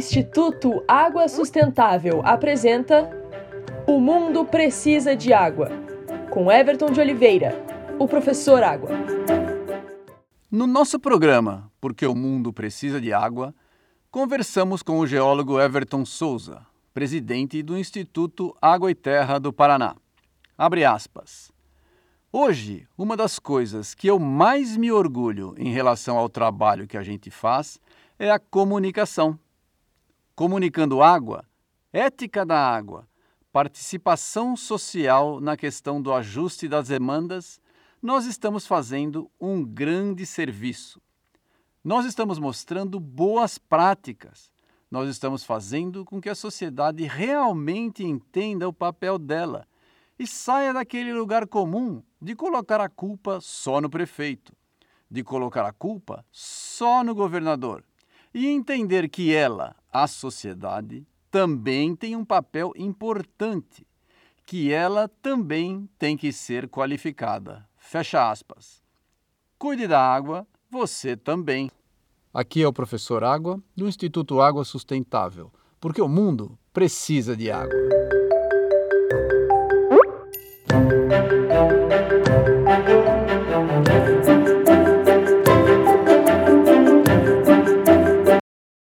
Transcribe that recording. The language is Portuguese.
Instituto Água Sustentável apresenta O Mundo Precisa de Água, com Everton de Oliveira, o professor Água. No nosso programa Porque o Mundo Precisa de Água, conversamos com o geólogo Everton Souza, presidente do Instituto Água e Terra do Paraná. Abre aspas. Hoje, uma das coisas que eu mais me orgulho em relação ao trabalho que a gente faz é a comunicação. Comunicando água, ética da água, participação social na questão do ajuste das demandas, nós estamos fazendo um grande serviço. Nós estamos mostrando boas práticas. Nós estamos fazendo com que a sociedade realmente entenda o papel dela e saia daquele lugar comum de colocar a culpa só no prefeito, de colocar a culpa só no governador e entender que ela, a sociedade, também tem um papel importante, que ela também tem que ser qualificada. Fecha aspas. Cuide da água, você também. Aqui é o professor Água, do Instituto Água Sustentável, porque o mundo precisa de água.